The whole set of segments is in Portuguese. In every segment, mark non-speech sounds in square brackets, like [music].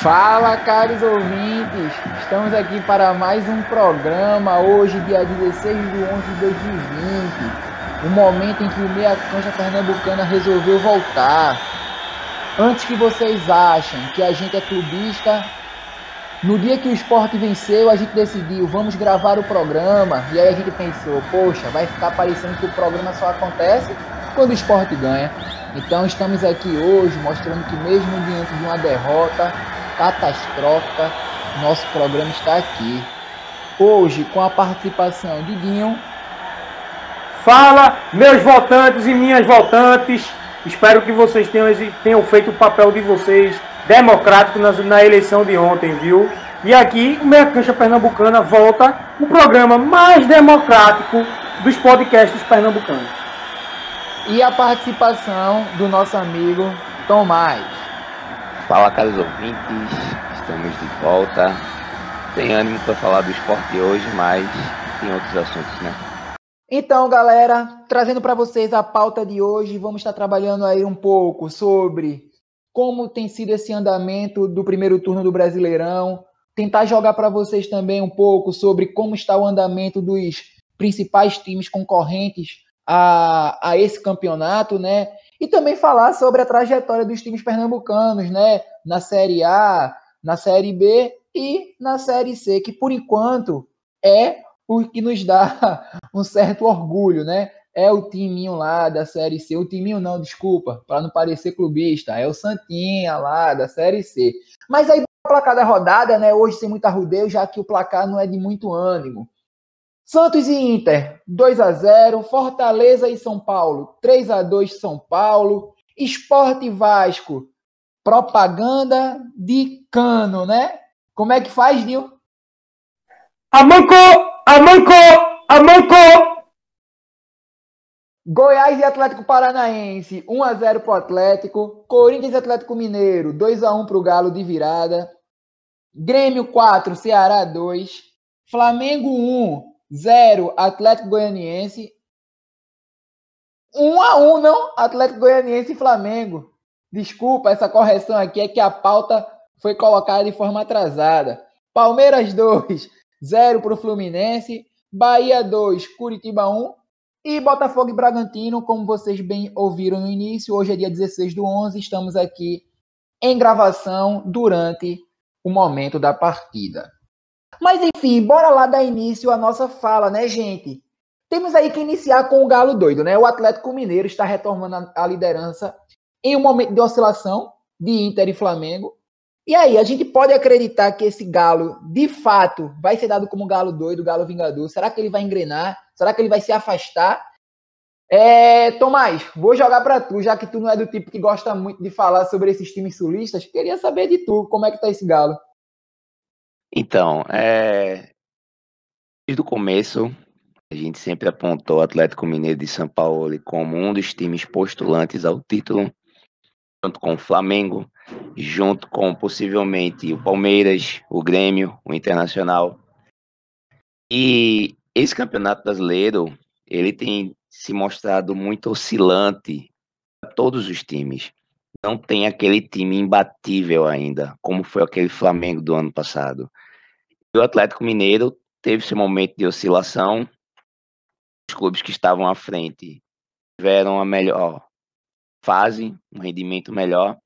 Fala, caros ouvintes! Estamos aqui para mais um programa, hoje, dia 16 de 11 de 2020. O momento em que o Meia Cancha Pernambucana resolveu voltar. Antes que vocês achem que a gente é clubista, no dia que o esporte venceu, a gente decidiu, vamos gravar o programa. E aí a gente pensou, poxa, vai ficar parecendo que o programa só acontece quando o esporte ganha. Então estamos aqui hoje mostrando que mesmo diante de uma derrota, catastrófica, nosso programa está aqui. Hoje, com a participação de Dinho. Fala, meus votantes e minhas votantes. Espero que vocês tenham, tenham feito o papel de vocês democrático na, na eleição de ontem, viu? E aqui o Meia Cancha Pernambucana volta o programa mais democrático dos podcasts pernambucanos. E a participação do nosso amigo Tomás. Fala, caros ouvintes, estamos de volta. Tem ânimo para falar do esporte hoje, mas tem outros assuntos, né? Então, galera, trazendo para vocês a pauta de hoje, vamos estar trabalhando aí um pouco sobre como tem sido esse andamento do primeiro turno do Brasileirão, tentar jogar para vocês também um pouco sobre como está o andamento dos principais times concorrentes a, a esse campeonato, né? E também falar sobre a trajetória dos times pernambucanos, né? Na Série A, na Série B e na Série C, que por enquanto é o que nos dá [laughs] um certo orgulho, né? É o timinho lá da Série C. O timinho não, desculpa, para não parecer clubista. É o Santinha lá da Série C. Mas aí, o placar da rodada, né? Hoje sem muita rodeio, já que o placar não é de muito ânimo. Santos e Inter, 2 a 0 Fortaleza e São Paulo, 3 a 2 São Paulo. Esporte Vasco, propaganda de cano, né? Como é que faz, Nil? Amanco! Amanco! Amanco! Goiás e Atlético Paranaense, 1 a 0 pro Atlético. Corinthians e Atlético Mineiro, 2 a 1 pro Galo de virada. Grêmio 4, Ceará 2. Flamengo 1, 0 Atlético Goianiense. 1 a 1 não? Atlético Goianiense e Flamengo. Desculpa, essa correção aqui é que a pauta foi colocada de forma atrasada. Palmeiras 2, 0 para o Fluminense. Bahia 2, Curitiba 1. E Botafogo e Bragantino, como vocês bem ouviram no início, hoje é dia 16 do 11, estamos aqui em gravação durante o momento da partida. Mas enfim, bora lá dar início à nossa fala, né, gente? Temos aí que iniciar com o Galo doido, né? O Atlético Mineiro está retomando a liderança em um momento de oscilação de Inter e Flamengo. E aí, a gente pode acreditar que esse Galo, de fato, vai ser dado como Galo doido, Galo vingador? Será que ele vai engrenar? Será que ele vai se afastar? É, Tomás, vou jogar para tu, já que tu não é do tipo que gosta muito de falar sobre esses times sulistas. Queria saber de tu, como é que tá esse Galo? Então, é... desde o começo, a gente sempre apontou o Atlético Mineiro de São Paulo como um dos times postulantes ao título, junto com o Flamengo, junto com possivelmente o Palmeiras, o Grêmio, o Internacional. E esse campeonato brasileiro, ele tem se mostrado muito oscilante para todos os times. Não tem aquele time imbatível ainda, como foi aquele Flamengo do ano passado. E o Atlético Mineiro teve seu momento de oscilação. Os clubes que estavam à frente tiveram a melhor fase, um rendimento melhor.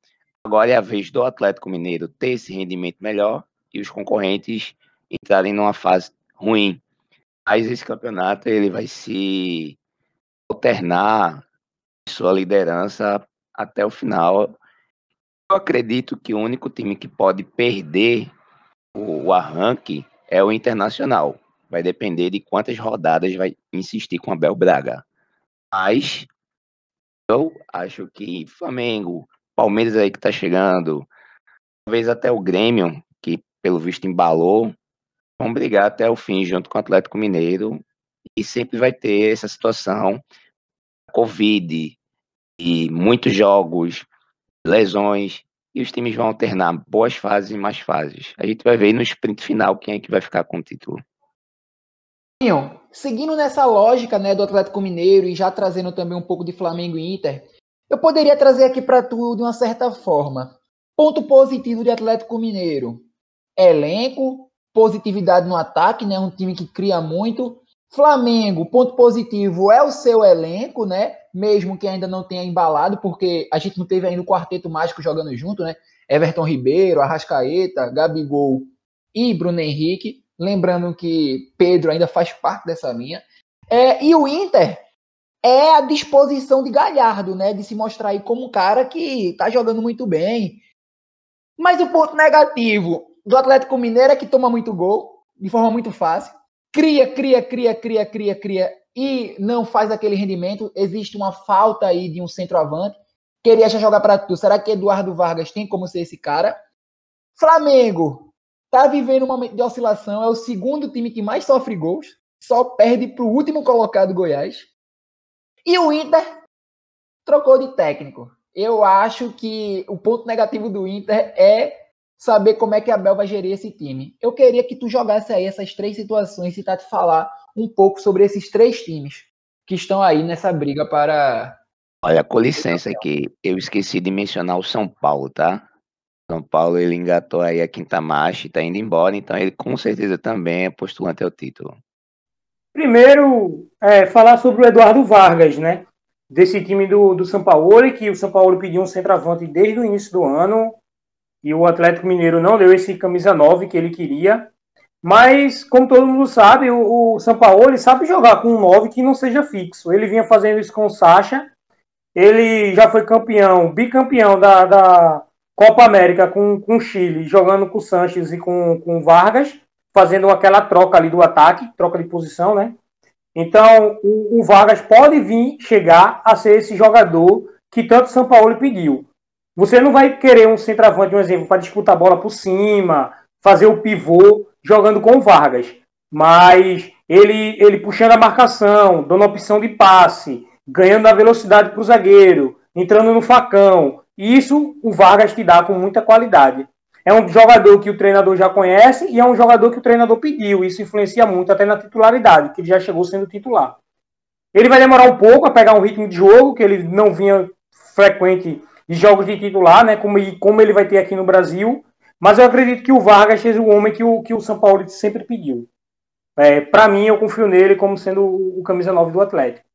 Agora é a vez do Atlético Mineiro ter esse rendimento melhor e os concorrentes entrarem numa fase ruim. Mas esse campeonato ele vai se alternar sua liderança até o final. Eu acredito que o único time que pode perder o, o arranque é o Internacional. Vai depender de quantas rodadas vai insistir com a Bel Braga. Mas eu acho que Flamengo, Palmeiras aí que tá chegando, talvez até o Grêmio, que pelo visto embalou, vão brigar até o fim junto com o Atlético Mineiro e sempre vai ter essa situação Covid e muitos jogos, lesões, e os times vão alternar boas fases e más fases. A gente vai ver no sprint final quem é que vai ficar com o título. Seguindo nessa lógica né, do Atlético Mineiro e já trazendo também um pouco de Flamengo e Inter, eu poderia trazer aqui para tu de uma certa forma. Ponto positivo de Atlético Mineiro: elenco, positividade no ataque, né? Um time que cria muito. Flamengo, ponto positivo é o seu elenco, né? Mesmo que ainda não tenha embalado, porque a gente não teve ainda o quarteto mágico jogando junto, né? Everton Ribeiro, Arrascaeta, Gabigol e Bruno Henrique. Lembrando que Pedro ainda faz parte dessa linha. É, e o Inter é a disposição de Galhardo, né? De se mostrar aí como um cara que tá jogando muito bem. Mas o ponto negativo do Atlético Mineiro é que toma muito gol, de forma muito fácil. Cria, cria, cria, cria, cria, cria e não faz aquele rendimento. Existe uma falta aí de um centroavante. Queria já jogar para tu. Será que Eduardo Vargas tem como ser esse cara? Flamengo tá vivendo um momento de oscilação. É o segundo time que mais sofre gols. Só perde para o último colocado Goiás. E o Inter trocou de técnico. Eu acho que o ponto negativo do Inter é saber como é que a Abel vai gerir esse time. Eu queria que tu jogasse aí essas três situações e tá te falar um pouco sobre esses três times que estão aí nessa briga para. Olha, com licença aqui, eu esqueci de mencionar o São Paulo, tá? São Paulo ele engatou aí a quinta marcha e tá indo embora, então ele com certeza também é postulante ao título. Primeiro, é, falar sobre o Eduardo Vargas, né? Desse time do, do São Paulo, que o São Paulo pediu um centroavante desde o início do ano, e o Atlético Mineiro não deu esse camisa 9 que ele queria. Mas, como todo mundo sabe, o, o ele sabe jogar com um 9 que não seja fixo. Ele vinha fazendo isso com o Sacha. Ele já foi campeão, bicampeão da, da Copa América com, com o Chile, jogando com o Sanches e com, com o Vargas, fazendo aquela troca ali do ataque, troca de posição, né? Então, o, o Vargas pode vir chegar a ser esse jogador que tanto o São Paulo pediu. Você não vai querer um centroavante, um exemplo, para disputar a bola por cima, fazer o pivô jogando com o Vargas. Mas ele, ele puxando a marcação, dando opção de passe, ganhando a velocidade para o zagueiro, entrando no facão. Isso o Vargas te dá com muita qualidade. É um jogador que o treinador já conhece e é um jogador que o treinador pediu. Isso influencia muito até na titularidade, que ele já chegou sendo titular. Ele vai demorar um pouco a pegar um ritmo de jogo que ele não vinha frequente de jogos de titular, né? Como, como ele vai ter aqui no Brasil. Mas eu acredito que o Vargas seja o homem que o, que o São Paulo sempre pediu. É, Para mim, eu confio nele como sendo o, o camisa 9 do Atlético.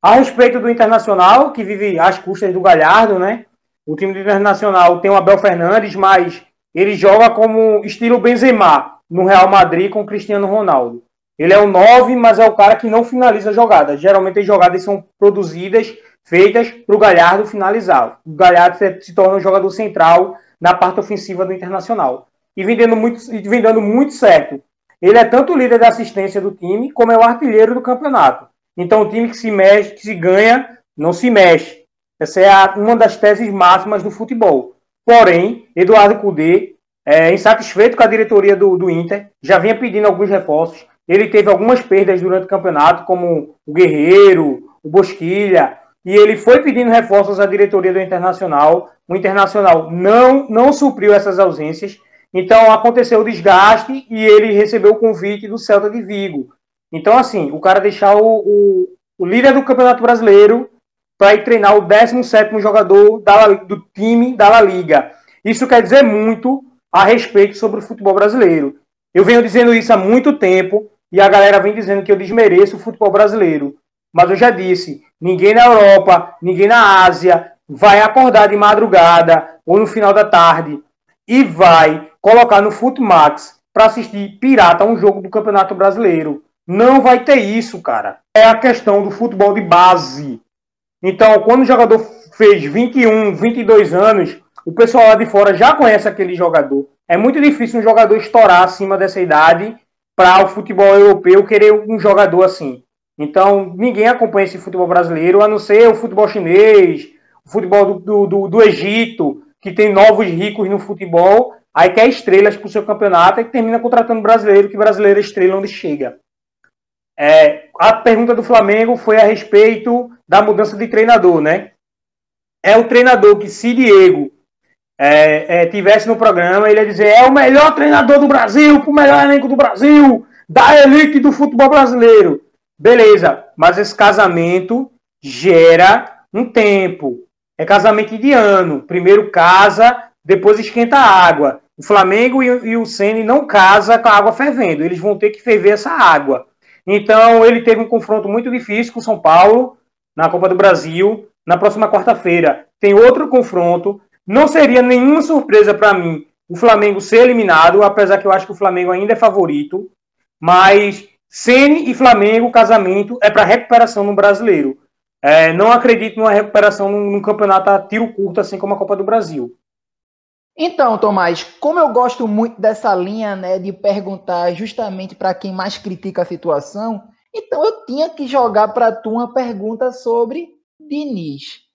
A respeito do Internacional, que vive às custas do Galhardo, né? O time do Internacional tem o Abel Fernandes, mas ele joga como estilo Benzema no Real Madrid com Cristiano Ronaldo. Ele é o 9, mas é o cara que não finaliza jogadas. Geralmente as jogadas são produzidas feitas para o Galhardo finalizar. O Galhardo se torna um jogador central na parte ofensiva do Internacional. E vendendo muito, vendendo muito certo. Ele é tanto o líder da assistência do time, como é o artilheiro do campeonato. Então, o time que se mexe, que se ganha, não se mexe. Essa é a, uma das teses máximas do futebol. Porém, Eduardo Cudê, é, insatisfeito com a diretoria do, do Inter, já vinha pedindo alguns reforços. Ele teve algumas perdas durante o campeonato, como o Guerreiro, o Bosquilha, e ele foi pedindo reforços à diretoria do Internacional. O Internacional não, não supriu essas ausências. Então aconteceu o desgaste e ele recebeu o convite do Celta de Vigo. Então, assim, o cara deixar o, o, o líder do Campeonato Brasileiro para ir treinar o 17 jogador da, do time da La Liga. Isso quer dizer muito a respeito sobre o futebol brasileiro. Eu venho dizendo isso há muito tempo e a galera vem dizendo que eu desmereço o futebol brasileiro. Mas eu já disse, ninguém na Europa, ninguém na Ásia vai acordar de madrugada ou no final da tarde e vai colocar no Footmax para assistir pirata um jogo do Campeonato Brasileiro. Não vai ter isso, cara. É a questão do futebol de base. Então, quando o jogador fez 21, 22 anos, o pessoal lá de fora já conhece aquele jogador. É muito difícil um jogador estourar acima dessa idade para o futebol europeu querer um jogador assim. Então, ninguém acompanha esse futebol brasileiro, a não ser o futebol chinês, o futebol do, do, do Egito, que tem novos ricos no futebol, aí quer estrelas para o seu campeonato e termina contratando brasileiro, que brasileiro é estrela onde chega. É, a pergunta do Flamengo foi a respeito da mudança de treinador, né? É o treinador que, se Diego é, é, tivesse no programa, ele ia dizer: é o melhor treinador do Brasil, o melhor elenco do Brasil, da elite do futebol brasileiro. Beleza, mas esse casamento gera um tempo. é casamento de ano. Primeiro casa, depois esquenta a água. O Flamengo e, o Ceni não casa com a água fervendo. Eles vão ter que ferver essa água. Então ele teve um confronto muito difícil com o São Paulo na Copa do Brasil. Na próxima quarta-feira tem outro confronto. Não seria nenhuma surpresa para mim o Flamengo ser eliminado, apesar que eu acho que o Flamengo ainda é favorito. Mas Ceni e Flamengo, casamento é para recuperação no brasileiro. É, não acredito numa recuperação num, num, campeonato a tiro curto, assim como a Copa do Brasil. Então, Tomás, como eu gosto muito dessa linha né, de perguntar justamente para quem mais critica a situação, então eu tinha que jogar para tu uma pergunta sobre Diniz.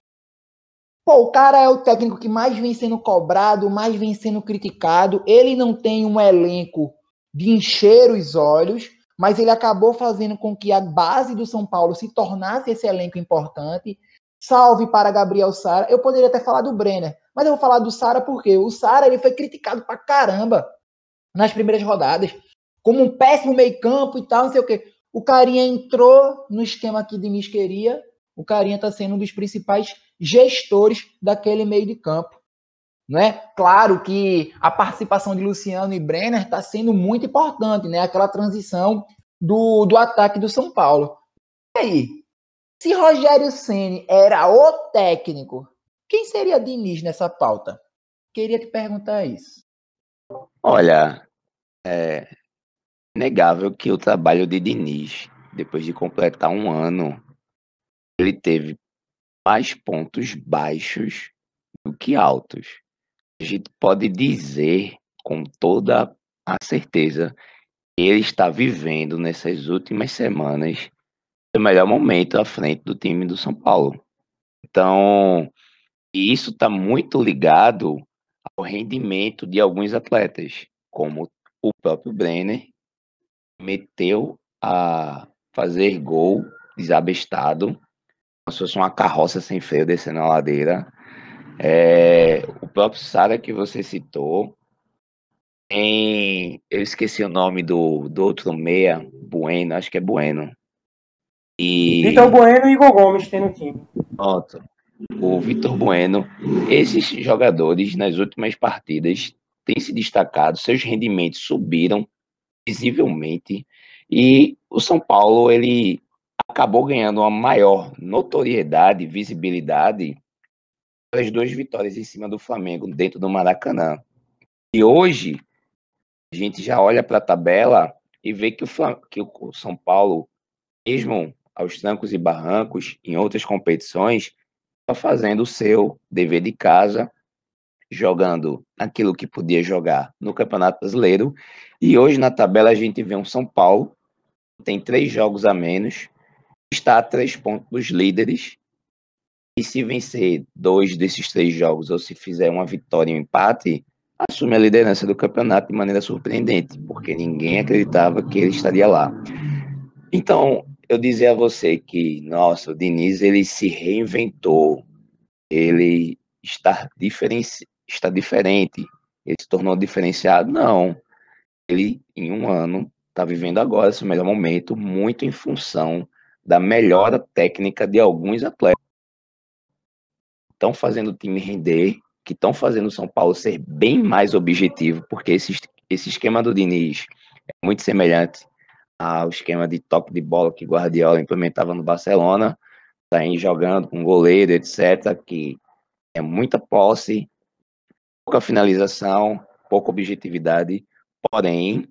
Pô, o cara é o técnico que mais vem sendo cobrado, mais vem sendo criticado. Ele não tem um elenco de encher os olhos mas ele acabou fazendo com que a base do São Paulo se tornasse esse elenco importante. Salve para Gabriel Sara. Eu poderia até falar do Brenner, mas eu vou falar do Sara porque o Sara ele foi criticado pra caramba nas primeiras rodadas, como um péssimo meio-campo e tal, não sei o quê. O Carinha entrou no esquema que Diniz queria. O Carinha está sendo um dos principais gestores daquele meio de campo. Né? Claro que a participação de Luciano e Brenner está sendo muito importante, né? Aquela transição do, do ataque do São Paulo. E aí, se Rogério Ceni era o técnico, quem seria Diniz nessa pauta? Queria te perguntar isso. Olha, é negável que o trabalho de Diniz, depois de completar um ano, ele teve mais pontos baixos do que altos a gente pode dizer com toda a certeza que ele está vivendo nessas últimas semanas o melhor momento à frente do time do São Paulo. Então, isso está muito ligado ao rendimento de alguns atletas, como o próprio Brenner, meteu a fazer gol desabestado, como se fosse uma carroça sem freio descendo a ladeira. É, o próprio Sara que você citou. Em, eu esqueci o nome do, do outro meia, Bueno, acho que é Bueno. E... Vitor Bueno e Igor Gomes tem no time. Pronto. O Vitor Bueno, esses jogadores nas últimas partidas têm se destacado, seus rendimentos subiram visivelmente e o São Paulo ele acabou ganhando uma maior notoriedade, visibilidade as duas vitórias em cima do Flamengo dentro do Maracanã. E hoje a gente já olha para a tabela e vê que o, que o São Paulo, mesmo aos trancos e barrancos em outras competições, está fazendo o seu dever de casa, jogando aquilo que podia jogar no Campeonato Brasileiro. E hoje na tabela a gente vê um São Paulo tem três jogos a menos, está a três pontos dos líderes e se vencer dois desses três jogos, ou se fizer uma vitória e um empate, assume a liderança do campeonato de maneira surpreendente, porque ninguém acreditava que ele estaria lá. Então, eu dizer a você que, nossa, o Diniz ele se reinventou, ele está, diferenci... está diferente, ele se tornou diferenciado. Não, ele em um ano está vivendo agora seu melhor momento, muito em função da melhora técnica de alguns atletas estão fazendo o time render, que estão fazendo o São Paulo ser bem mais objetivo, porque esse, esse esquema do Diniz é muito semelhante ao esquema de toque de bola que Guardiola implementava no Barcelona, tá aí jogando com goleiro, etc., que é muita posse, pouca finalização, pouca objetividade, porém,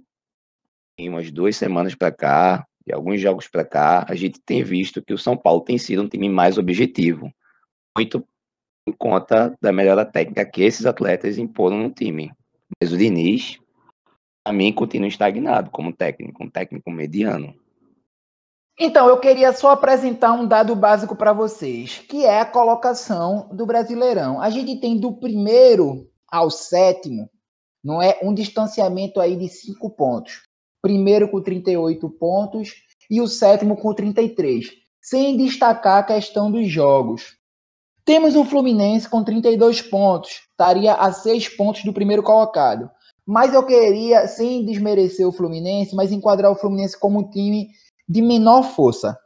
em umas duas semanas para cá, e alguns jogos para cá, a gente tem visto que o São Paulo tem sido um time mais objetivo, muito em conta da melhora técnica que esses atletas imporam no time. Mas o Diniz, a mim, continua estagnado como técnico, um técnico mediano. Então, eu queria só apresentar um dado básico para vocês, que é a colocação do Brasileirão. A gente tem do primeiro ao sétimo, não é um distanciamento aí de cinco pontos. Primeiro com 38 pontos e o sétimo com 33, sem destacar a questão dos jogos. Temos o Fluminense com 32 pontos, estaria a 6 pontos do primeiro colocado. Mas eu queria, sem desmerecer o Fluminense, mas enquadrar o Fluminense como um time de menor força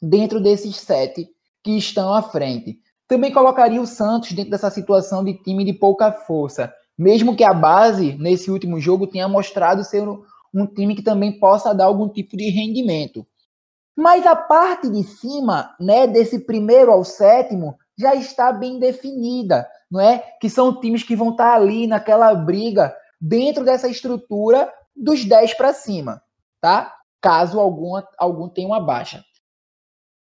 dentro desses sete que estão à frente. também colocaria o Santos dentro dessa situação de time de pouca força. Mesmo que a base, nesse último jogo, tenha mostrado ser um time que também possa dar algum tipo de rendimento. Mas a parte de cima, né, desse primeiro ao sétimo, já está bem definida, não é? Que são times que vão estar ali naquela briga dentro dessa estrutura dos 10 para cima, tá? Caso algum, algum tenha uma baixa.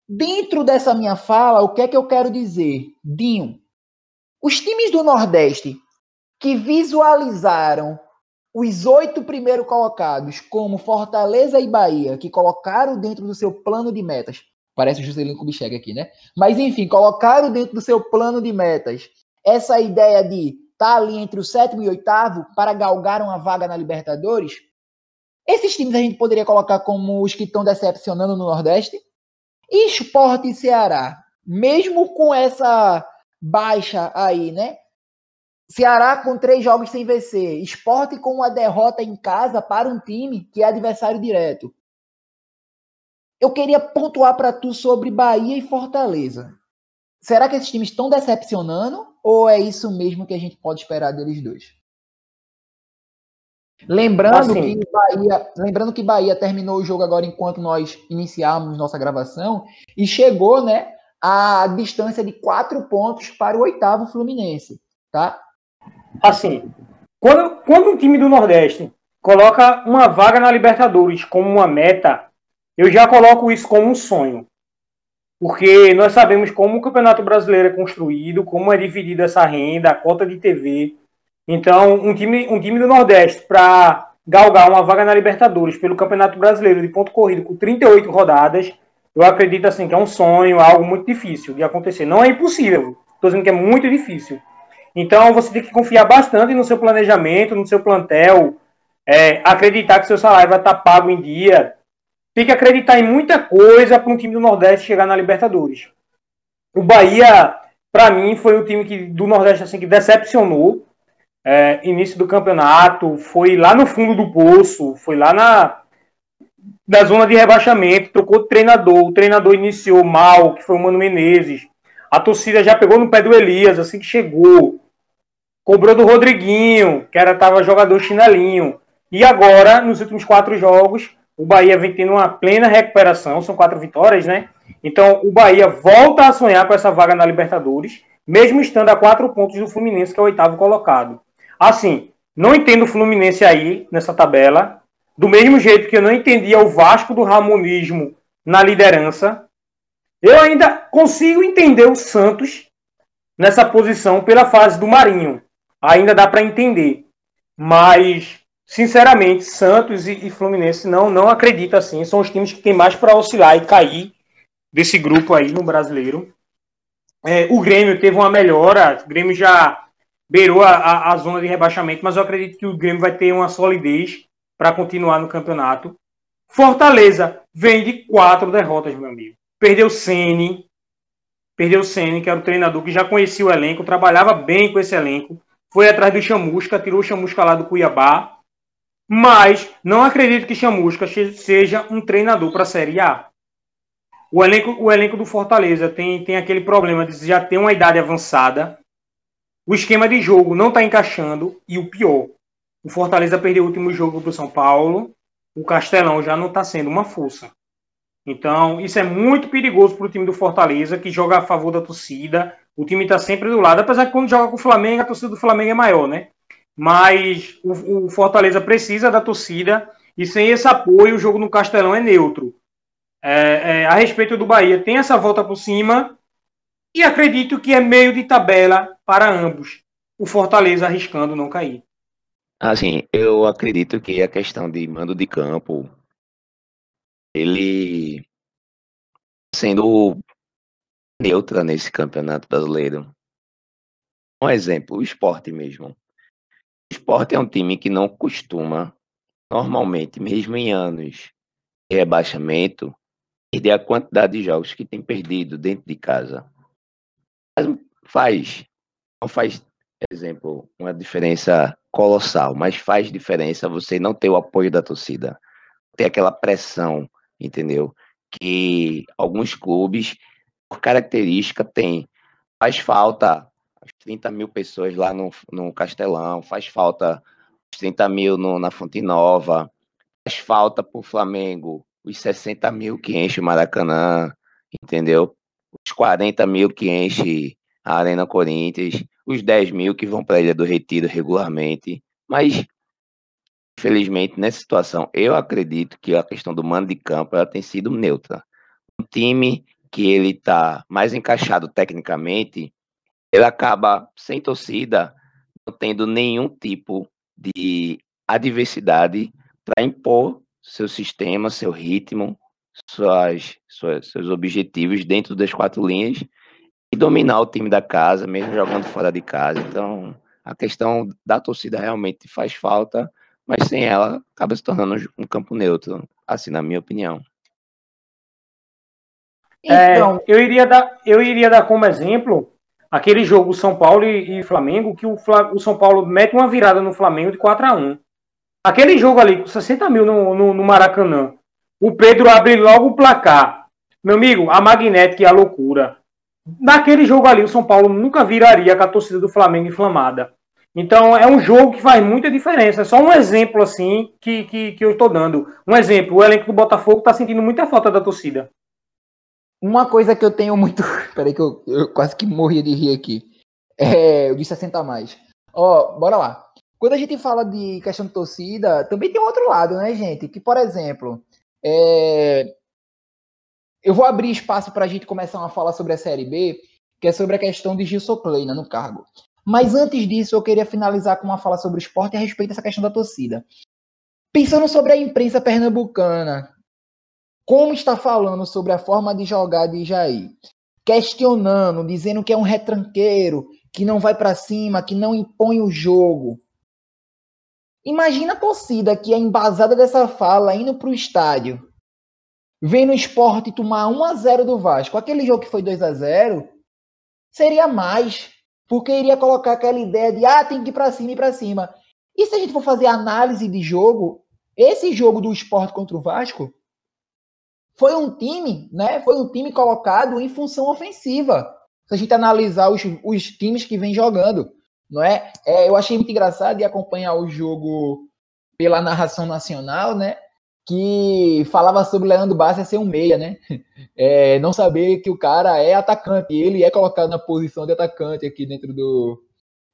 Dentro dessa minha fala, o que é que eu quero dizer? Dinho, os times do Nordeste que visualizaram os oito primeiros colocados, como Fortaleza e Bahia, que colocaram dentro do seu plano de metas, parece Juscelino Kubitschek aqui, né? Mas enfim, colocaram dentro do seu plano de metas essa ideia de estar tá ali entre o sétimo e oitavo para galgar uma vaga na Libertadores. Esses times a gente poderia colocar como os que estão decepcionando no Nordeste. Esporte e Ceará, mesmo com essa baixa aí, né? Ceará com três jogos sem vencer. Esporte com uma derrota em casa para um time que é adversário direto. Eu queria pontuar para tu sobre Bahia e Fortaleza. Será que esses times estão decepcionando ou é isso mesmo que a gente pode esperar deles dois? Lembrando assim. que Bahia, lembrando que Bahia terminou o jogo agora enquanto nós iniciamos nossa gravação e chegou, né, a distância de quatro pontos para o oitavo Fluminense, tá? assim, quando, quando um time do Nordeste coloca uma vaga na Libertadores como uma meta, eu já coloco isso como um sonho. Porque nós sabemos como o Campeonato Brasileiro é construído, como é dividida essa renda, a cota de TV. Então, um time, um time do Nordeste para galgar uma vaga na Libertadores pelo Campeonato Brasileiro de ponto corrido com 38 rodadas, eu acredito assim que é um sonho, algo muito difícil de acontecer. Não é impossível, estou dizendo que é muito difícil. Então você tem que confiar bastante no seu planejamento, no seu plantel, é, acreditar que seu salário vai estar pago em dia. Tem que acreditar em muita coisa para um time do Nordeste chegar na Libertadores. O Bahia, para mim, foi o time que, do Nordeste assim, que decepcionou. É, início do campeonato, foi lá no fundo do poço, foi lá na, na zona de rebaixamento, trocou treinador, o treinador iniciou mal, que foi o Mano Menezes. A torcida já pegou no pé do Elias assim que chegou. Cobrou do Rodriguinho, que era tava jogador chinelinho. E agora, nos últimos quatro jogos, o Bahia vem tendo uma plena recuperação, são quatro vitórias, né? Então o Bahia volta a sonhar com essa vaga na Libertadores, mesmo estando a quatro pontos do Fluminense, que é o oitavo colocado. Assim, não entendo o Fluminense aí nessa tabela, do mesmo jeito que eu não entendia o Vasco do Ramonismo na liderança. Eu ainda consigo entender o Santos nessa posição pela fase do Marinho ainda dá para entender. Mas, sinceramente, Santos e, Fluminense não, não acredito assim. São os times que tem mais para oscilar e cair desse grupo aí no brasileiro. É, o Grêmio teve uma melhora, o Grêmio já beirou a, a, zona de rebaixamento, mas eu acredito que o Grêmio vai ter uma solidez para continuar no campeonato. Fortaleza vem de quatro derrotas, meu amigo. Perdeu Sene, perdeu o Sene, que era o treinador que já conhecia o elenco, trabalhava bem com esse elenco foi atrás do Chamusca, tirou o Chamusca lá do Cuiabá, mas não acredito que Chamusca seja um treinador para a Série A. O elenco, o elenco do Fortaleza tem, tem aquele problema de já ter uma idade avançada, o esquema de jogo não está encaixando e o pior, o Fortaleza perdeu o último jogo para o São Paulo, o Castelão já não está sendo uma força. Então, isso é muito perigoso para o time do Fortaleza, que joga a favor da torcida, o time está sempre do lado, apesar que quando joga com o Flamengo, a torcida do Flamengo é maior, né? Mas o, o Fortaleza precisa da torcida e sem esse apoio o jogo no Castelão é neutro. É, é, a respeito do Bahia, tem essa volta por cima e acredito que é meio de tabela para ambos. O Fortaleza arriscando não cair. Assim, eu acredito que a questão de mando de campo, ele sendo neutra nesse campeonato brasileiro. Um exemplo, o esporte mesmo. Esporte é um time que não costuma, normalmente, mesmo em anos de rebaixamento, perder a quantidade de jogos que tem perdido dentro de casa. Mas faz, não faz, exemplo, uma diferença colossal, mas faz diferença você não ter o apoio da torcida, ter aquela pressão, entendeu? Que alguns clubes por característica, tem faz falta 30 mil pessoas lá no, no Castelão, faz falta 30 mil no, na Fonte Nova, faz falta para o Flamengo os 60 mil que enche o Maracanã, entendeu? Os 40 mil que enche a Arena Corinthians, os 10 mil que vão para a Ilha do Retiro regularmente. Mas, infelizmente, nessa situação, eu acredito que a questão do mando de campo ela tem sido neutra. Um time que ele está mais encaixado tecnicamente, ele acaba sem torcida, não tendo nenhum tipo de adversidade para impor seu sistema, seu ritmo, suas, suas, seus objetivos dentro das quatro linhas e dominar o time da casa, mesmo jogando fora de casa. Então, a questão da torcida realmente faz falta, mas sem ela acaba se tornando um campo neutro, assim, na minha opinião. É, então, eu, iria dar, eu iria dar como exemplo aquele jogo São Paulo e, Flamengo, que o, o, São Paulo mete uma virada no Flamengo de 4 a 1 Aquele jogo ali, com 60 mil no, no, no Maracanã, o Pedro abre logo o placar. Meu amigo, a magnética e a loucura. Naquele jogo ali, o São Paulo nunca viraria com a torcida do Flamengo inflamada. Então é um jogo que faz muita diferença. É só um exemplo assim que, que, que eu estou dando. Um exemplo, o elenco do Botafogo está sentindo muita falta da torcida. Uma coisa que eu tenho muito. [laughs] Peraí, que eu, eu quase que morria de rir aqui. É, eu disse 60 a mais. Ó, bora lá. Quando a gente fala de questão de torcida, também tem um outro lado, né, gente? Que, por exemplo, é... eu vou abrir espaço para a gente começar uma fala sobre a Série B, que é sobre a questão de Gilson Kleina no cargo. Mas antes disso, eu queria finalizar com uma fala sobre o esporte a respeito dessa questão da torcida. Pensando sobre a imprensa pernambucana, como está falando sobre a forma de jogar de Jair, questionando, dizendo que é um retranqueiro, que não vai para cima, que não impõe o jogo. Imagina a torcida que é embasada dessa fala indo para o estádio, vendo o esporte tomar 1 a 0 do Vasco. Aquele jogo que foi 2 a 0 seria mais, porque iria colocar aquela ideia de ah, tem que ir para cima e para cima. E se a gente for fazer análise de jogo, esse jogo do esporte contra o Vasco foi um time, né? Foi um time colocado em função ofensiva. Se a gente analisar os, os times que vem jogando não é? é? Eu achei muito engraçado de acompanhar o jogo pela narração nacional, né? Que falava sobre Leandro Bassi ser um meia, né? [laughs] É, não saber que o cara é atacante, ele é colocado na posição de atacante aqui dentro do,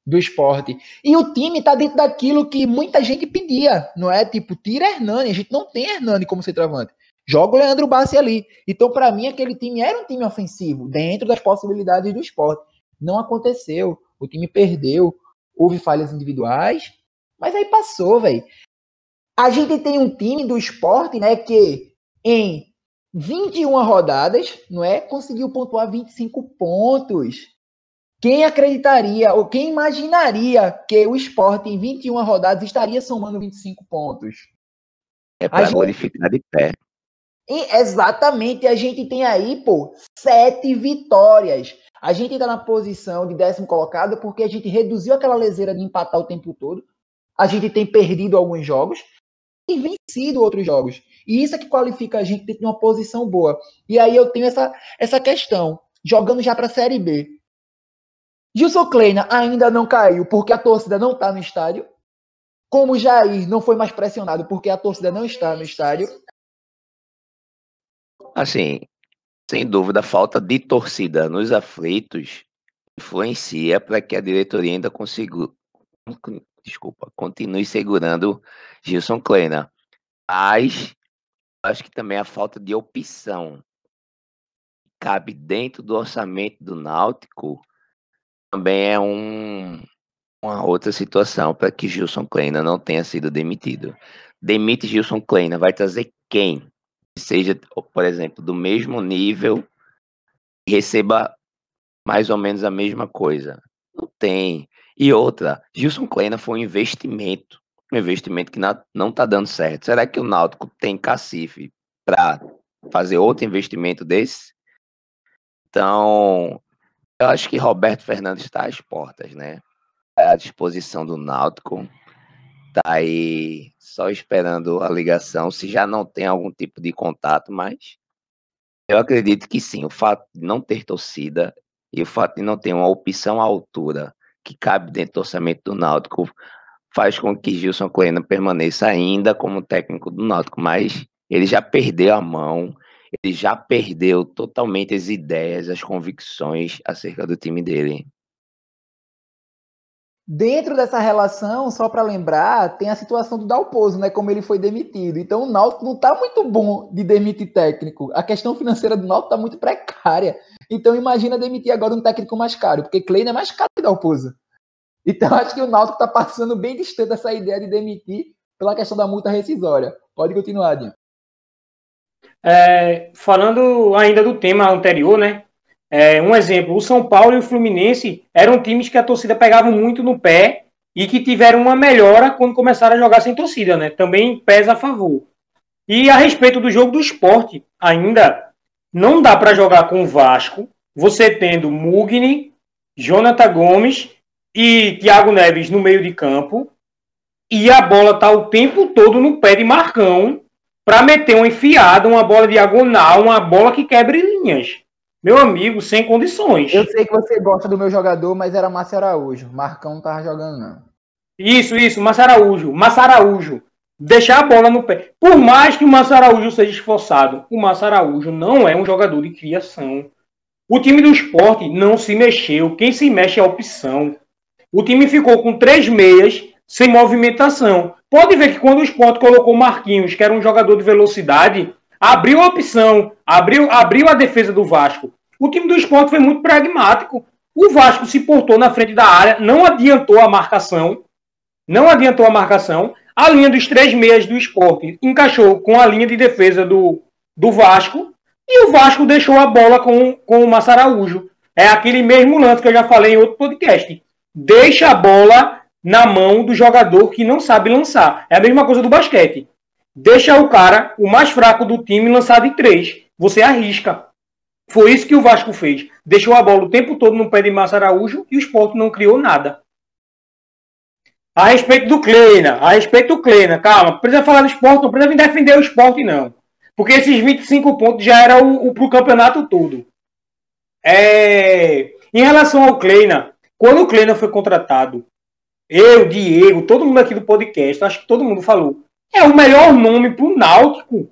do esporte. E o time tá dentro daquilo que muita gente pedia, não é? Tipo, tira Hernani, a gente não tem Hernani como centroavante. Joga o Leandro Bassi ali. Então, para mim, aquele time era um time ofensivo, dentro das possibilidades do esporte. Não aconteceu o time perdeu, houve falhas individuais, mas aí passou, velho. A gente tem um time do esporte, né, que em 21 rodadas, não é, conseguiu pontuar 25 pontos. Quem acreditaria ou quem imaginaria que o esporte em 21 rodadas estaria somando 25 pontos? É para glorificar de pé. E exatamente, a gente tem aí, pô, sete vitórias. A gente está na posição de décimo colocado porque a gente reduziu aquela leseira de empatar o tempo todo. A gente tem perdido alguns jogos e vencido outros jogos. E isso é que qualifica a gente ter uma posição boa. E aí eu tenho essa, essa questão, jogando já para a Série B. Gilson Kleina ainda não caiu porque a torcida não está no estádio. Como Jair não foi mais pressionado porque a torcida não está no estádio. Assim, sem dúvida, a falta de torcida nos aflitos influencia para que a diretoria ainda consiga, desculpa, continue segurando Gilson Kleina. Mas acho que também a falta de opção cabe dentro do orçamento do Náutico também é um, uma outra situação para que Gilson Kleina não tenha sido demitido. Demite Gilson Kleina, vai trazer quem seja, por exemplo, do mesmo nível e receba mais ou menos a mesma coisa. Não tem. E outra, Gilson Kleina foi um investimento, um investimento que não está dando certo. Será que o Náutico tem cacife para fazer outro investimento desse? Então, eu acho que Roberto Fernandes está às portas, né? À disposição do Náutico tá aí só esperando a ligação, se já não tem algum tipo de contato, mas eu acredito que sim, o fato de não ter torcida E o fato de não ter uma opção à altura que cabe dentro do orçamento do Náutico faz com que Gilson Coena permaneça ainda como técnico do Náutico, mas ele já perdeu a mão, ele já perdeu totalmente as ideias, as convicções acerca do time dele. Dentro dessa relação, só para lembrar, tem a situação do Dalpozo, né? Como ele foi demitido. Então o Náutico não está muito bom de demitir técnico. A questão financeira do Náutico está muito precária. Então imagina demitir agora um técnico mais caro, porque Kleina é mais caro que Dalpozo. Então [laughs] acho que o Náutico está passando bem distante dessa ideia de demitir pela questão da multa rescisória. Pode continuar, Dinho. É, falando ainda do tema anterior, né? É, um exemplo, o São Paulo e o Fluminense eram times que a torcida pegava muito no pé e que tiveram uma melhora quando começaram a jogar sem torcida, né? Também pesa a favor. E a respeito do jogo do esporte, ainda não dá para jogar com o Vasco, você tendo Mugni, Jonathan Gomes e Thiago Neves no meio de campo, e a bola tá o tempo todo no pé de Marcão para meter uma enfiada, uma bola diagonal, uma bola que quebre linhas. Meu amigo, sem condições. Eu sei que você gosta do meu jogador, mas era Márcio Araújo. Marcão não tava jogando, não. Isso, isso, Márcio Araújo. Márcio Araújo. Deixar a bola no pé. Por mais que o Márcio Araújo seja esforçado, o Márcio Araújo não é um jogador de criação. O time do esporte não se mexeu. Quem se mexe é a opção. O time ficou com três meias sem movimentação. Pode ver que quando o esporte colocou Marquinhos, que era um jogador de velocidade, abriu a opção, abriu, abriu a defesa do Vasco. O time do esporte foi muito pragmático. O Vasco se portou na frente da área, não adiantou a marcação. Não adiantou a marcação. A linha dos três meias do esporte encaixou com a linha de defesa do, do Vasco. E o Vasco deixou a bola com, com o Massaraújo. É aquele mesmo lance que eu já falei em outro podcast. Deixa a bola na mão do jogador que não sabe lançar. É a mesma coisa do basquete. Deixa o cara, o mais fraco do time, lançado em três. Você arrisca. Foi isso que o Vasco fez. Deixou a bola o tempo todo no pé de Massa Araújo e o esporte não criou nada. A respeito do Kleina, a respeito do Kleina, calma, precisa falar do esporte, não precisa defender o esporte, não. Porque esses 25 pontos já era o, o campeonato todo. É... Em relação ao Kleina, quando o Kleina foi contratado, eu, Diego, todo mundo aqui do podcast, acho que todo mundo falou é o melhor nome para o Náutico.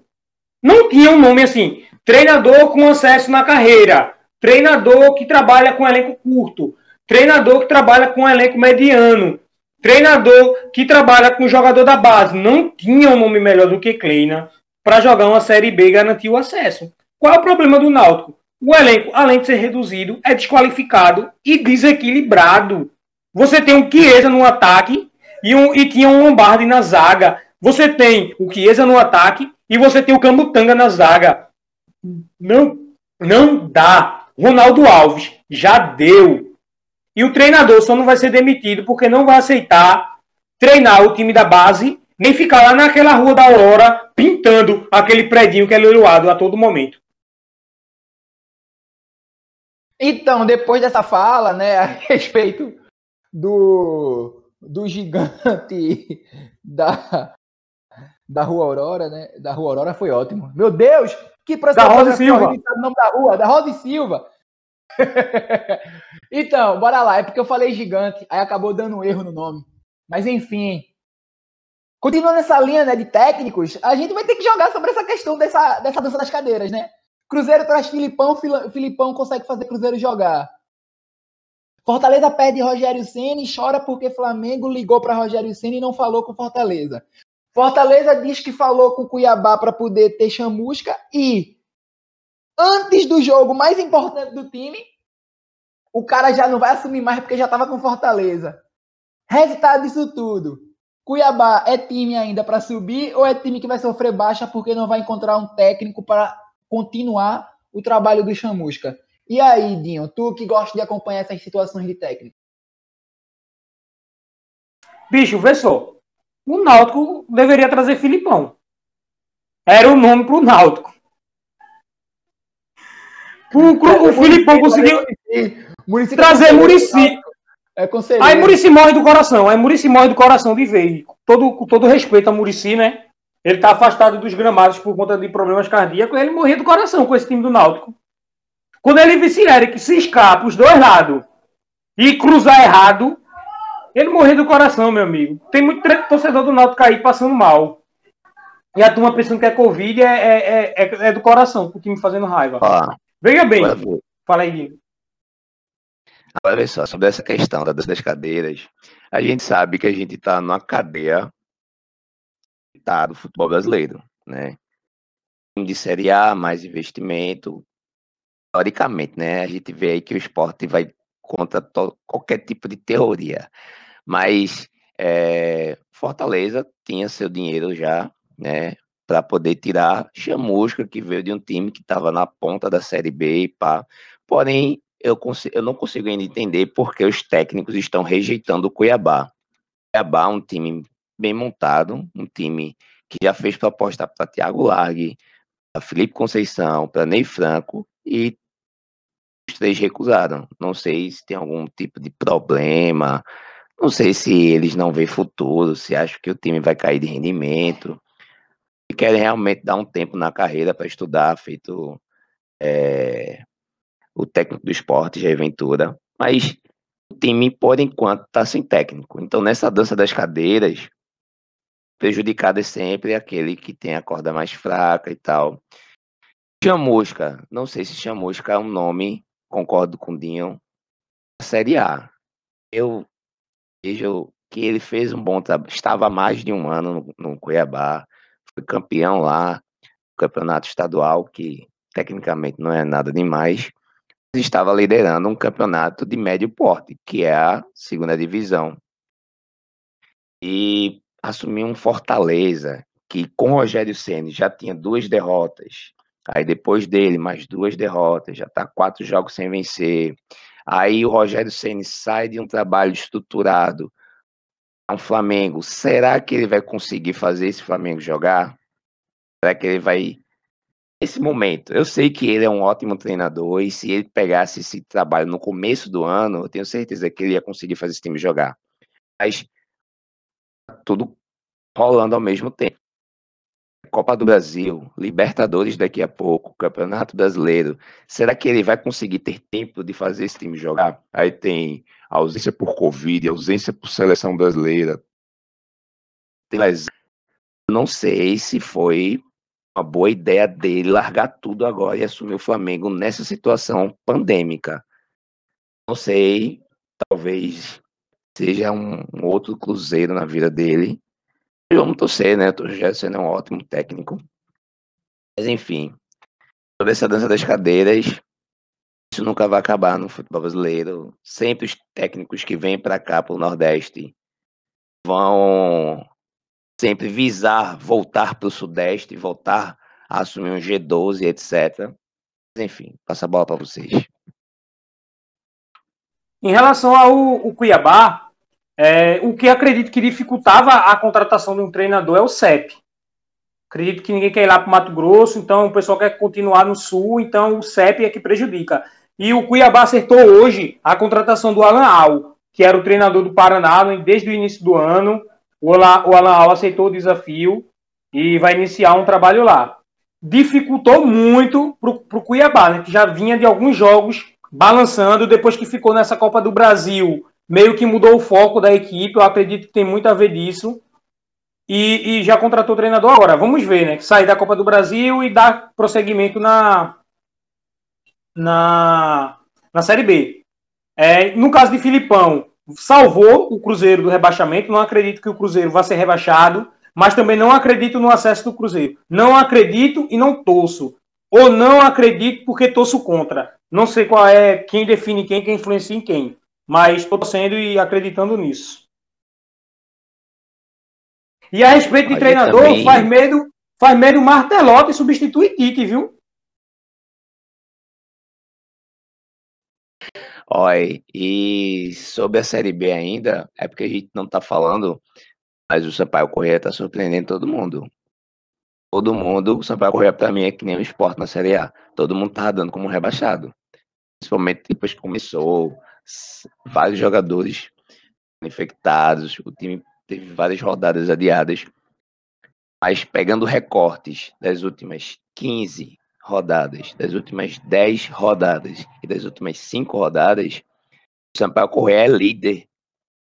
Não tinha um nome assim, treinador com acesso na carreira, treinador que trabalha com elenco curto, treinador que trabalha com elenco mediano, treinador que trabalha com jogador da base. Não tinha um nome melhor do que Kleina para jogar uma Série B e garantir o acesso. Qual é o problema do Náutico? O elenco, além de ser reduzido, é desqualificado e desequilibrado. Você tem um Chiesa no ataque e, um, e tinha um Lombardi na zaga. Você tem o Chiesa no ataque e você tem o Camutanga na zaga. Não, não dá. Ronaldo Alves já deu. E o treinador só não vai ser demitido porque não vai aceitar treinar o time da base, nem ficar lá naquela rua da Aurora pintando aquele predinho que é leiloado a todo momento. Então, depois dessa fala, né, a [laughs] respeito do, do gigante da, da Rua Aurora, né? Da Rua Aurora foi ótimo. Meu Deus, que Da Rosa Silva. O nome da rua, da Rosa Silva. [laughs] então, bora lá. É porque eu falei gigante, aí acabou dando um erro no nome. Mas enfim. Continuando essa linha né, de técnicos, a gente vai ter que jogar sobre essa questão dessa, dessa dança das cadeiras, né? Cruzeiro traz Filipão, Filipão consegue fazer Cruzeiro jogar. Fortaleza perde Rogério Ceni e chora porque Flamengo ligou para Rogério Ceni e não falou com Fortaleza. Fortaleza diz que falou com o Cuiabá para poder ter chamusca e antes do jogo mais importante do time, o cara já não vai assumir mais porque já estava com Fortaleza. Resultado disso tudo. Cuiabá é time ainda para subir ou é time que vai sofrer baixa porque não vai encontrar um técnico para continuar o trabalho do Chamusca? E aí, Dinho, tu que gosta de acompanhar essas situações de técnico? Bicho, vê só o Náutico deveria trazer Filipão. Era o nome para o Náutico. O, o Filipão conseguiu trazer Murici. É Aí Murici morre do coração. Aí Murici morre do coração de vez. Todo, com todo respeito a Murici, né? Ele tá afastado dos gramados por conta de problemas cardíacos. Ele morria do coração com esse time do Náutico. Quando ele vice Eric se escapa os dois lados e cruzar errado, ele morreu do coração, meu amigo. Tem muito torcedor do Náutico aí passando mal. E a turma pensando que é Covid é, é, é, é do coração, o time fazendo raiva. Ah, Veja bem. Fala aí, Diego. Agora, só, sobre essa questão das cadeiras, a gente sabe que a gente está numa cadeia tá, do futebol brasileiro, né? De Série A, mais investimento. Teoricamente, né? A gente vê aí que o esporte vai contra qualquer tipo de teoria. Mas é, Fortaleza tinha seu dinheiro já, né? Para poder tirar Chamusca, que veio de um time que estava na ponta da Série B e pá. Porém, eu, eu não consigo ainda entender porque os técnicos estão rejeitando o Cuiabá. Cuiabá é um time bem montado, um time que já fez proposta para Thiago Largue, para Felipe Conceição, para Ney Franco, e os três recusaram. Não sei se tem algum tipo de problema, não sei se eles não veem futuro, se acham que o time vai cair de rendimento, e querem realmente dar um tempo na carreira para estudar, feito é, o técnico do esporte, Jair Ventura, mas o time, por enquanto, está sem técnico. Então, nessa dança das cadeiras, prejudicado é sempre aquele que tem a corda mais fraca e tal. Chamusca, não sei se Chamusca é um nome, concordo com o Dinho, Série A. Eu vejo que ele fez um bom trabalho, estava há mais de um ano no, no Cuiabá, foi campeão lá, campeonato estadual, que tecnicamente não é nada demais, estava liderando um campeonato de médio porte, que é a segunda divisão. E assumiu um Fortaleza, que com Rogério Ceni já tinha duas derrotas. Aí depois dele, mais duas derrotas, já está quatro jogos sem vencer. Aí o Rogério Ceni sai de um trabalho estruturado a um Flamengo. Será que ele vai conseguir fazer esse Flamengo jogar? Será que ele vai esse momento. Eu sei que ele é um ótimo treinador e se ele pegasse esse trabalho no começo do ano, eu tenho certeza que ele ia conseguir fazer esse time jogar. Mas tudo rolando ao mesmo tempo. Copa do Brasil, Libertadores daqui a pouco, Campeonato Brasileiro. Será que ele vai conseguir ter tempo de fazer esse time jogar? Aí tem ausência por Covid, ausência por seleção brasileira. Não sei se foi uma boa ideia dele largar tudo agora e assumir o Flamengo nessa situação pandêmica. Não sei, talvez seja um outro cruzeiro na vida dele. Vamos torcer, né? O Gerson é um ótimo técnico. Mas enfim, toda essa dança das cadeiras, isso nunca vai acabar no futebol brasileiro. Sempre os técnicos que vêm para cá, para o Nordeste, vão sempre visar voltar para o Sudeste, voltar a assumir um G12, etc. Enfim, passa a bola para vocês. Em relação ao Cuiabá, é, o que acredito que dificultava a contratação de um treinador é o CEP. Acredito que ninguém quer ir lá para o Mato Grosso, então o pessoal quer continuar no Sul, então o CEP é que prejudica. E o Cuiabá acertou hoje a contratação do Alan Al, que era o treinador do Paraná desde o início do ano. O Alan, o Alan Al aceitou o desafio e vai iniciar um trabalho lá. Dificultou muito para o Cuiabá, né, que já vinha de alguns jogos balançando depois que ficou nessa Copa do Brasil. Meio que mudou o foco da equipe, eu acredito que tem muito a ver disso. E, e já contratou o treinador agora. Vamos ver, né? Sair da Copa do Brasil e dar prosseguimento na, na, na Série B. É, no caso de Filipão, salvou o Cruzeiro do rebaixamento. Não acredito que o Cruzeiro vá ser rebaixado, mas também não acredito no acesso do Cruzeiro. Não acredito e não torço. Ou não acredito porque torço contra. Não sei qual é quem define quem, quem influencia em quem. Mas estou torcendo e acreditando nisso. E a respeito de Olha treinador, também... faz medo, faz medo Martelotti substituir Tite, viu? Oi, e sobre a Série B ainda, é porque a gente não tá falando, mas o Sampaio Correia tá surpreendendo todo mundo. Todo mundo, o Sampaio Correia pra mim é que nem o esporte na Série A. Todo mundo tá dando como rebaixado. Principalmente depois que começou, vários jogadores infectados, o time teve várias rodadas adiadas. Mas pegando recortes das últimas 15 rodadas, das últimas 10 rodadas e das últimas 5 rodadas, o Sampaio Correia é líder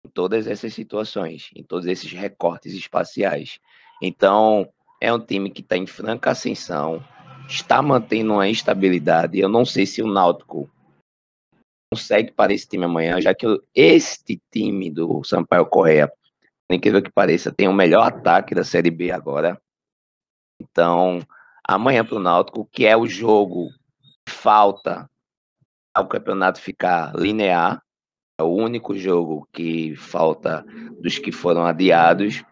em todas essas situações, em todos esses recortes espaciais. Então, é um time que está em franca ascensão, está mantendo uma estabilidade. Eu não sei se o Náutico consegue para esse time amanhã, já que este time do Sampaio Correia, incrível que pareça, tem o melhor ataque da Série B agora. Então, amanhã para o Náutico, que é o jogo que falta ao campeonato ficar linear, é o único jogo que falta dos que foram adiados,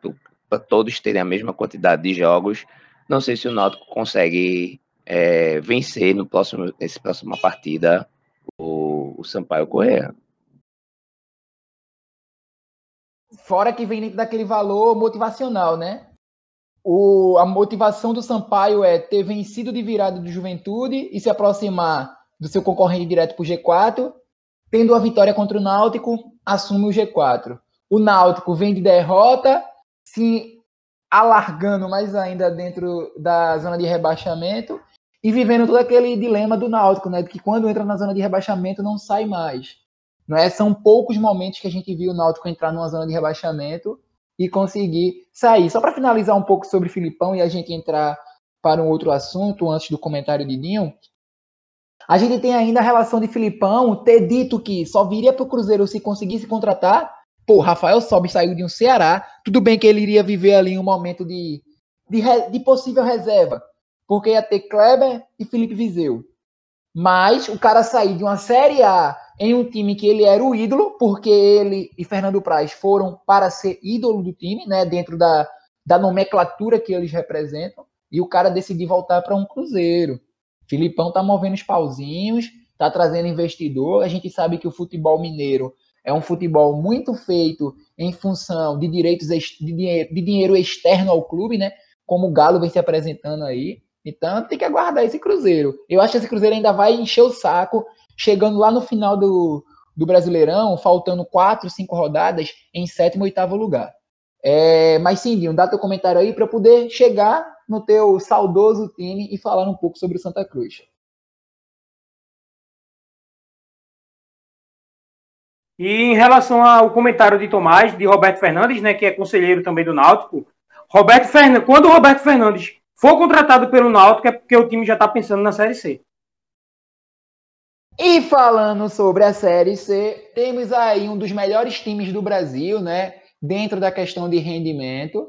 para todos terem a mesma quantidade de jogos. Não sei se o Náutico consegue é, vencer no próximo, nessa próxima partida o, o Sampaio Correia. Fora que vem dentro daquele valor motivacional, né? O, a motivação do Sampaio é ter vencido de virada do Juventude e se aproximar do seu concorrente direto para o G4. Tendo a vitória contra o Náutico, assume o G4. O Náutico vem de derrota, se alargando mais ainda dentro da zona de rebaixamento e vivendo todo aquele dilema do Náutico, né? De que quando entra na zona de rebaixamento não sai mais. Não é? São poucos momentos que a gente viu o Náutico entrar numa zona de rebaixamento e conseguir sair. Só para finalizar um pouco sobre Filipão e a gente entrar para um outro assunto antes do comentário de Dinho. A gente tem ainda a relação de Filipão ter dito que só viria para o Cruzeiro se conseguisse contratar. Pô, Rafael Sobe saiu de um Ceará. Tudo bem que ele iria viver ali um momento de, de, de possível reserva porque ia ter Kleber e Felipe Viseu. Mas o cara sair de uma Série A em um time que ele era o ídolo, porque ele e Fernando Praz foram para ser ídolo do time, né, dentro da, da nomenclatura que eles representam, e o cara decidir voltar para um Cruzeiro. Filipão tá movendo os pauzinhos, tá trazendo investidor. A gente sabe que o futebol mineiro é um futebol muito feito em função de direitos de dinheiro, externo ao clube, né? Como o Galo vem se apresentando aí. Então tem que aguardar esse Cruzeiro. Eu acho que esse Cruzeiro ainda vai encher o saco, chegando lá no final do, do Brasileirão, faltando quatro, cinco rodadas, em sétimo, oitavo lugar. É, mas sim, Dinho, dá teu comentário aí para poder chegar no teu saudoso time e falar um pouco sobre o Santa Cruz. E em relação ao comentário de Tomás, de Roberto Fernandes, né, que é conselheiro também do Náutico, Roberto Fernandes, quando o Roberto Fernandes for contratado pelo Náutico é porque o time já está pensando na Série C. E falando sobre a Série C, temos aí um dos melhores times do Brasil, né? Dentro da questão de rendimento.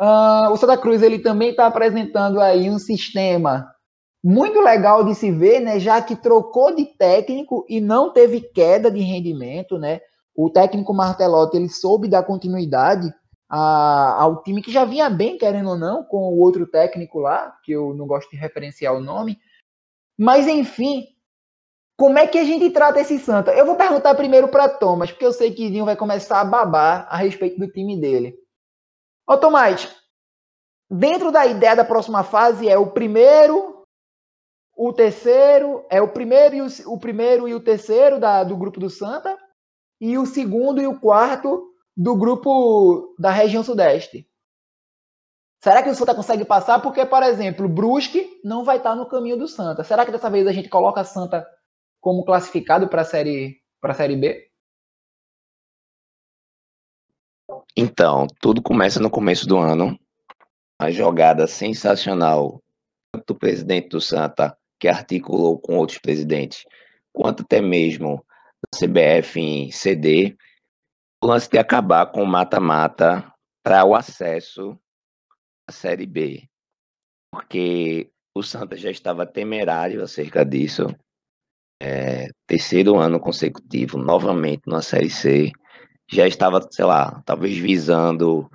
Uh, o Santa Cruz ele também está apresentando aí um sistema muito legal de se ver, né? Já que trocou de técnico e não teve queda de rendimento, né? O técnico Martelotti ele soube dar continuidade a, ao time que já vinha bem, querendo ou não, com o outro técnico lá, que eu não gosto de referenciar o nome. Mas, enfim, como é que a gente trata esse Santa? Eu vou perguntar primeiro para Thomas, porque eu sei que Dinho vai começar a babar a respeito do time dele. Ô, Tomás, dentro da ideia da próxima fase é o primeiro, o terceiro, é o primeiro e o, o primeiro e o terceiro da, do grupo do Santa, e o segundo e o quarto do grupo da região sudeste. Será que o Santa consegue passar? Porque, por exemplo, Brusque não vai estar no caminho do Santa. Será que dessa vez a gente coloca Santa como classificado para a série para a série B? Então, tudo começa no começo do ano. A jogada sensacional do presidente do Santa, que articulou com outros presidentes, quanto até mesmo da CBF em CD, o lance de acabar com o mata-mata para o acesso à Série B. Porque o Santa já estava temerário acerca disso. É, terceiro ano consecutivo, novamente na Série C. Já estava, sei lá, talvez visando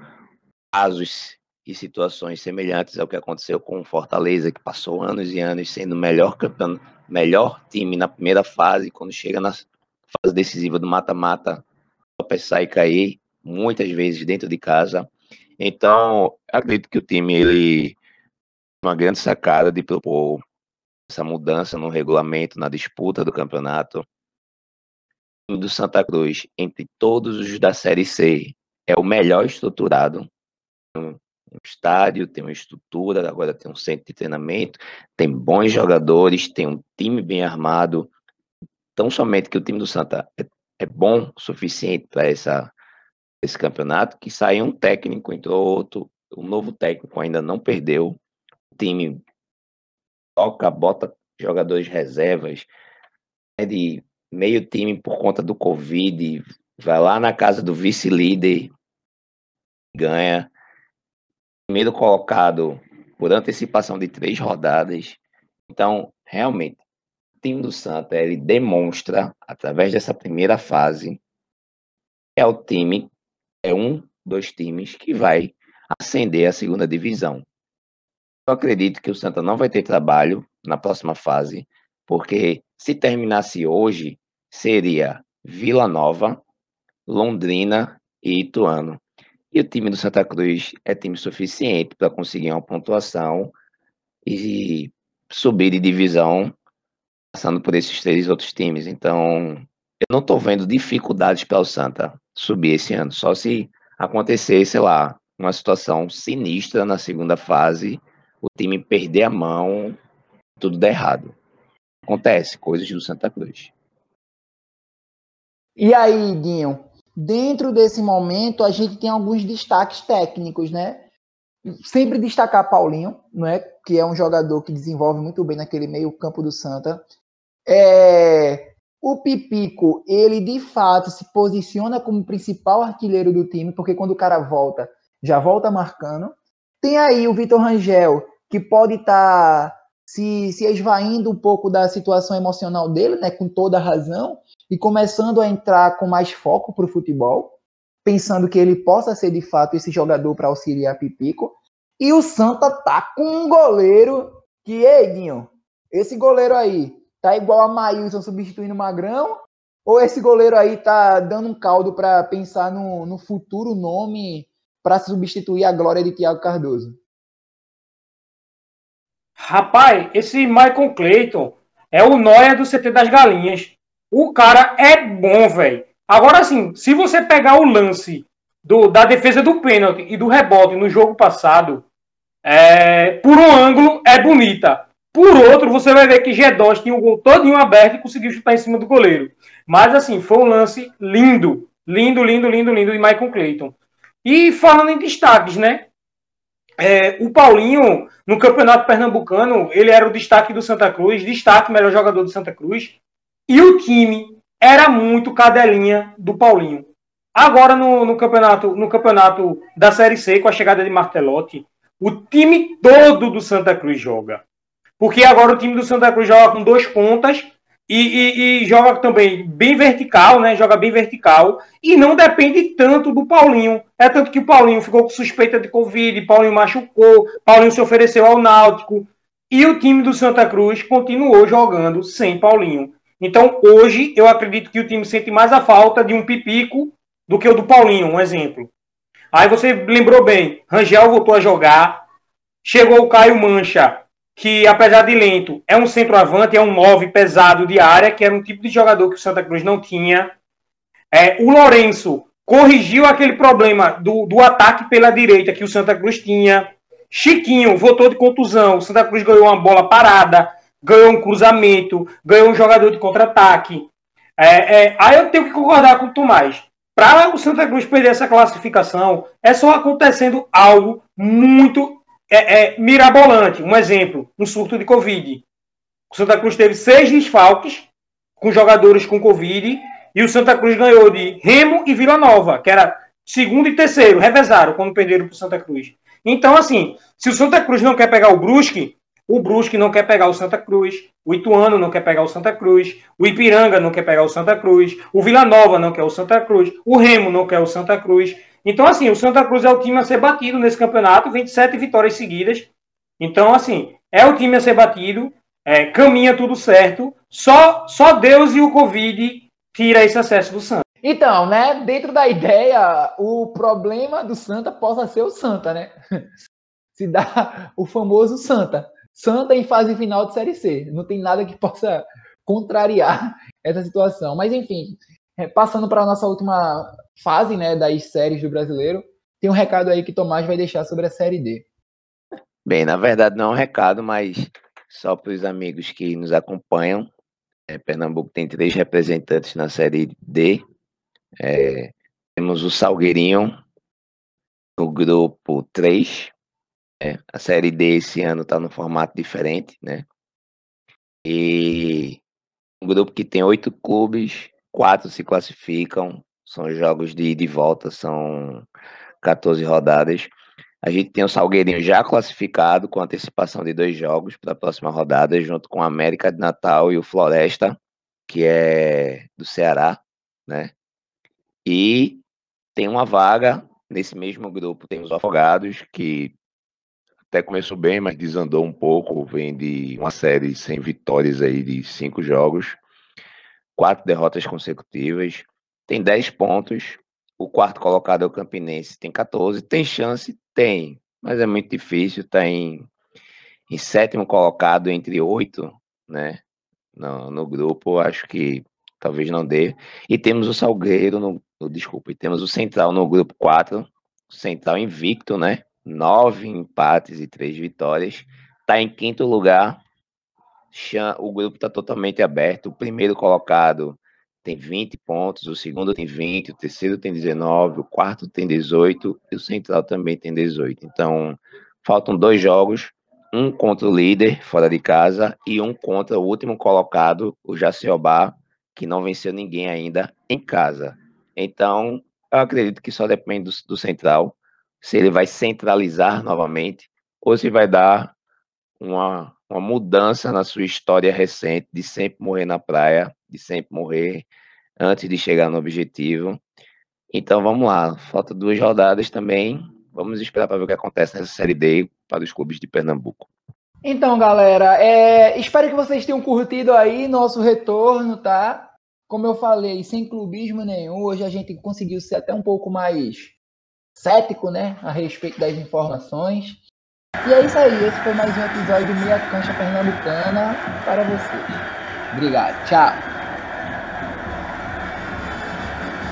casos e situações semelhantes ao que aconteceu com o Fortaleza, que passou anos e anos sendo o melhor campeão, melhor time na primeira fase, quando chega na fase decisiva do mata-mata, tropeçar e cair muitas vezes dentro de casa. Então, acredito que o time ele uma grande sacada de propor essa mudança no regulamento, na disputa do campeonato. Do Santa Cruz, entre todos os da Série C, é o melhor estruturado. um estádio, tem uma estrutura, agora tem um centro de treinamento, tem bons jogadores, tem um time bem armado. Tão somente que o time do Santa é, é bom o suficiente para esse campeonato que saiu um técnico, entrou outro, o novo técnico ainda não perdeu. O time toca, bota jogadores reservas, é de meio time por conta do Covid, vai lá na casa do vice-líder, ganha primeiro colocado por antecipação de três rodadas. Então, realmente, time do Santa ele demonstra, através dessa primeira fase, é o time, é um dos times que vai ascender à segunda divisão. Eu acredito que o Santa não vai ter trabalho na próxima fase, porque se terminasse hoje, seria Vila Nova, Londrina e Ituano. E o time do Santa Cruz é time suficiente para conseguir uma pontuação e subir de divisão passando por esses três outros times. Então, eu não estou vendo dificuldades para o Santa subir esse ano. Só se acontecer, sei lá, uma situação sinistra na segunda fase, o time perder a mão, tudo der errado. Acontece, coisas do Santa Cruz. E aí, Guinho, Dentro desse momento, a gente tem alguns destaques técnicos, né? Sempre destacar Paulinho, não é? que é um jogador que desenvolve muito bem naquele meio campo do Santa. É... O Pipico, ele de fato se posiciona como principal artilheiro do time, porque quando o cara volta, já volta marcando. Tem aí o Vitor Rangel, que pode estar tá se, se esvaindo um pouco da situação emocional dele, né, com toda razão, e começando a entrar com mais foco para o futebol, pensando que ele possa ser de fato esse jogador para auxiliar Pipico. E o Santa tá com um goleiro que, Edinho, esse goleiro aí tá igual a Maílson substituindo o Magrão? Ou esse goleiro aí tá dando um caldo para pensar no, no futuro nome para substituir a glória de Thiago Cardoso? Rapaz, esse Michael Clayton é o Noia do CT das Galinhas. O cara é bom, velho. Agora, assim, se você pegar o lance do, da defesa do pênalti e do rebote no jogo passado, é, por um ângulo é bonita. Por outro, você vai ver que G2 tinha o gol todinho aberto e conseguiu chutar em cima do goleiro. Mas, assim, foi um lance lindo. Lindo, lindo, lindo, lindo de Michael Clayton. E falando em destaques, né? É, o Paulinho, no Campeonato Pernambucano, ele era o destaque do Santa Cruz, destaque melhor jogador do Santa Cruz. E o time era muito cadelinha do Paulinho. Agora no, no, campeonato, no campeonato da Série C, com a chegada de Martelotti, o time todo do Santa Cruz joga. Porque agora o time do Santa Cruz joga com dois pontas e, e, e, joga também bem vertical, né? Joga bem vertical e não depende tanto do Paulinho. É tanto que o Paulinho ficou com suspeita de Covid, Paulinho machucou, Paulinho se ofereceu ao Náutico e o time do Santa Cruz continuou jogando sem Paulinho. Então, hoje, eu acredito que o time sente mais a falta de um Pipico do que o do Paulinho, um exemplo. Aí você lembrou bem, Rangel voltou a jogar, chegou o Caio Mancha, que apesar de lento, é um centroavante, é um nove pesado de área, que era um tipo de jogador que o Santa Cruz não tinha. É, o Lourenço corrigiu aquele problema do, do ataque pela direita que o Santa Cruz tinha. Chiquinho voltou de contusão, o Santa Cruz ganhou uma bola parada ganhou um cruzamento, ganhou um jogador de contra-ataque. É, é, aí eu tenho que concordar com o Tomás. Para o Santa Cruz perder essa classificação, é só acontecendo algo muito é, é, mirabolante. Um exemplo, um surto de Covid. O Santa Cruz teve seis desfalques com jogadores com Covid e o Santa Cruz ganhou de Remo e Vila Nova, que era segundo e terceiro, revezaram quando perderam para o Santa Cruz. Então, assim, se o Santa Cruz não quer pegar o Brusque, o Brusque não quer pegar o Santa Cruz, o Ituano não quer pegar o Santa Cruz, o Ipiranga não quer pegar o Santa Cruz, o Vila Nova não quer o Santa Cruz, o Remo não quer o Santa Cruz. Então, assim, o Santa Cruz é o time a ser batido nesse campeonato, 27 vitórias seguidas. Então, assim, é o time a ser batido, é, caminha tudo certo, só, só Deus e o Covid tira esse acesso do Santa. Então, né, dentro da ideia, o problema do Santa possa ser o Santa, né? [laughs] Se dá o famoso Santa. Santa em fase final de Série C. Não tem nada que possa contrariar [laughs] essa situação. Mas, enfim, é, passando para a nossa última fase né, das séries do brasileiro, tem um recado aí que Tomás vai deixar sobre a Série D. Bem, na verdade não é um recado, mas só para os amigos que nos acompanham. É, Pernambuco tem três representantes na Série D. É, temos o Salgueirinho no grupo 3. É, a Série D esse ano está no formato diferente, né? E um grupo que tem oito clubes, quatro se classificam, são jogos de ida e volta, são 14 rodadas. A gente tem o Salgueirinho já classificado com antecipação de dois jogos para a próxima rodada, junto com o América de Natal e o Floresta, que é do Ceará, né? E tem uma vaga nesse mesmo grupo, tem os Afogados, que até começou bem, mas desandou um pouco, vem de uma série sem vitórias aí de cinco jogos, quatro derrotas consecutivas, tem 10 pontos, o quarto colocado é o Campinense, tem 14. Tem chance? Tem, mas é muito difícil. Está em, em sétimo colocado entre oito, né? No, no grupo, acho que talvez não dê. E temos o Salgueiro, no, no, desculpa, e temos o Central no grupo 4. Central invicto, né? Nove empates e três vitórias. Está em quinto lugar. O grupo está totalmente aberto. O primeiro colocado tem 20 pontos, o segundo tem 20, o terceiro tem 19, o quarto tem 18 e o central também tem 18. Então, faltam dois jogos, um contra o líder fora de casa e um contra o último colocado, o Jaciobá, que não venceu ninguém ainda em casa. Então, eu acredito que só depende do, do central, se ele vai centralizar novamente ou se vai dar uma, uma mudança na sua história recente de sempre morrer na praia, de sempre morrer antes de chegar no objetivo. Então vamos lá, falta duas rodadas também. Vamos esperar para ver o que acontece nessa Série D para os clubes de Pernambuco. Então, galera, é, espero que vocês tenham curtido aí nosso retorno, tá? Como eu falei, sem clubismo nenhum, hoje a gente conseguiu ser até um pouco mais cético, né, a respeito das informações. E é isso aí, esse foi mais um episódio Meia Cancha Pernambucana para vocês. Obrigado, tchau.